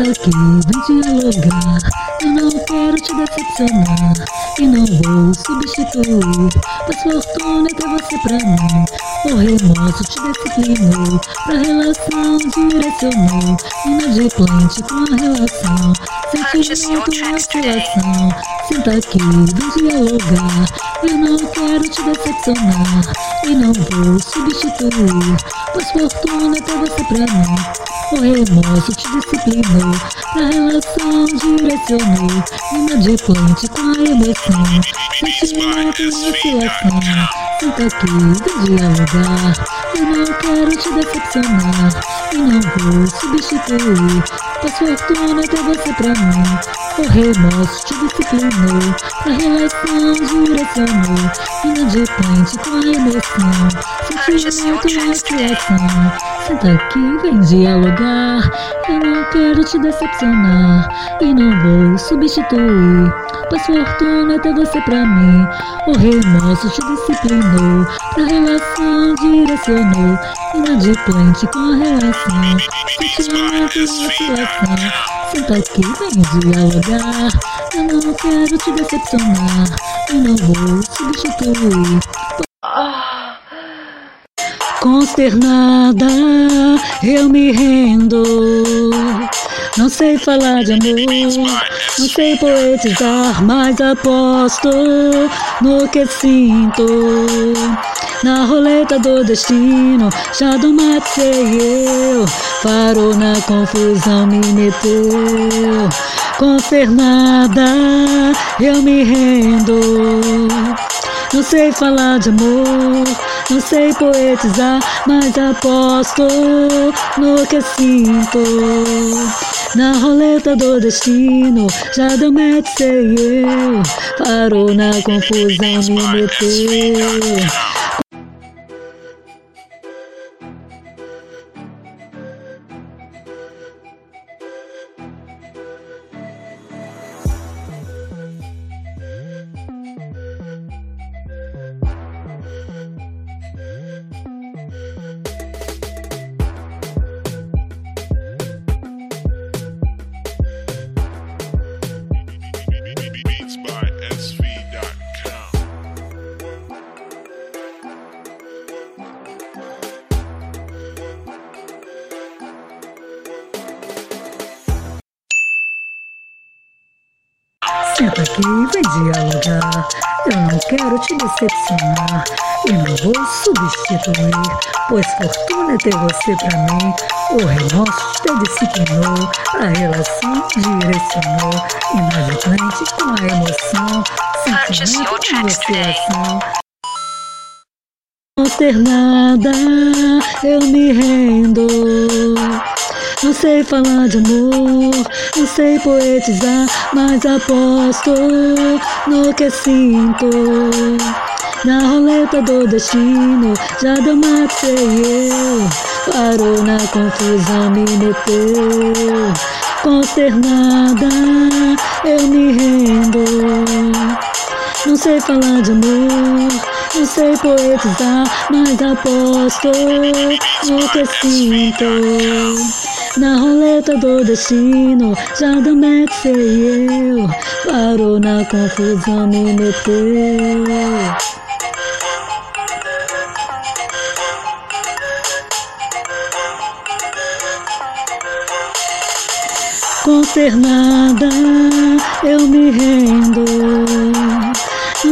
Senta aqui, vem dialogar. Eu não quero te decepcionar e não vou substituir. Pois fortuna é ter você pra mim. O remorso te disciplinou, pra relação direcionou. Inadimplente com a relação, sentimento e oscilação. Senta aqui, vem dialogar. Eu não quero te decepcionar e não vou substituir. Pois fortuna é ter você pra mim. O remorso te disciplinou, pra relação direcionou, inadimplente com a emoção, sentimento e oscilação. Senta aqui, vem dialogar, eu não quero te decepcionar, e não vou substituir, pois fortuna é ter você pra mim. O remorso te disciplinou, pra relação direcionou, inadimplente com a emoção, sentimento e oscilação. Senta aqui, vem dialogar. Eu não quero te decepcionar e não vou substituir. Pois fortuna é ter você pra mim. O remorso te disciplinou, pra relação direcionou. Inadimplente com a relação, sentimento e oscilação. Senta aqui, vem dialogar. Eu não quero te decepcionar e não vou substituir. Consternada, eu me rendo. Não sei falar de amor, não sei poetizar, mas aposto no que sinto. Na roleta do destino, já do matei eu. Parou na confusão, me meteu. Consternada, eu me rendo. Não sei falar de amor, não sei poetizar, mas aposto no que sinto. Na roleta do destino, já deu match, sei eu. Parou na confusão, me meteu. Senta aqui, vem dialogar. Eu não quero te decepcionar e não vou substituir, pois fortuna é ter você pra mim. O remorso te disciplinou, a relação direcionou, inadimplente com a emoção, sentimento your e tracks today. oscilação. Consternada, eu me rendo. Não sei falar de amor, não sei poetizar, mas aposto no que sinto. Na roleta do destino, já deu matei eu. Parou na confusão, me meteu. Consternada, eu me rendo. Não sei falar de amor, não sei poetizar, mas aposto no que sinto. Na roleta do destino, já do match sei eu. Parou na confusão, me meteu. Consternada, eu me rendo.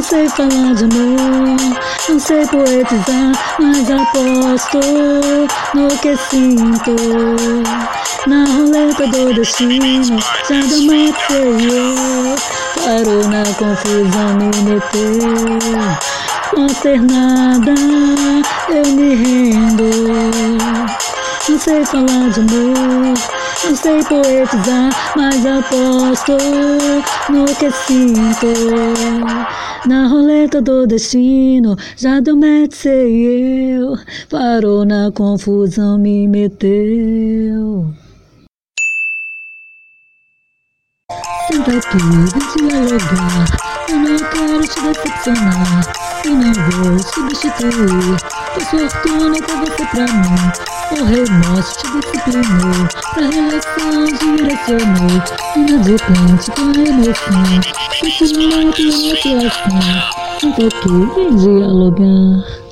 Sei falar de amor, não sei poetizar, mas aposto no que sinto. Na roleta do destino, já do matei eu. Parou na confusão, me meteu. Consternada, eu me rendo. Não sei falar de amor, não sei poetizar, mas aposto no que sinto. Na roleta do destino, já deu match, sei eu. Parou na confusão, me meteu. Senta aqui, vem dialogar. Eu não quero te decepcionar. Eu não vou substituir. Tua fortuna pra você pra mim. O remorso te disciplinou. Pra relação direcionou. Inadvertente com a emoção. Sentimento e motivação. Senta aqui, vem dialogar.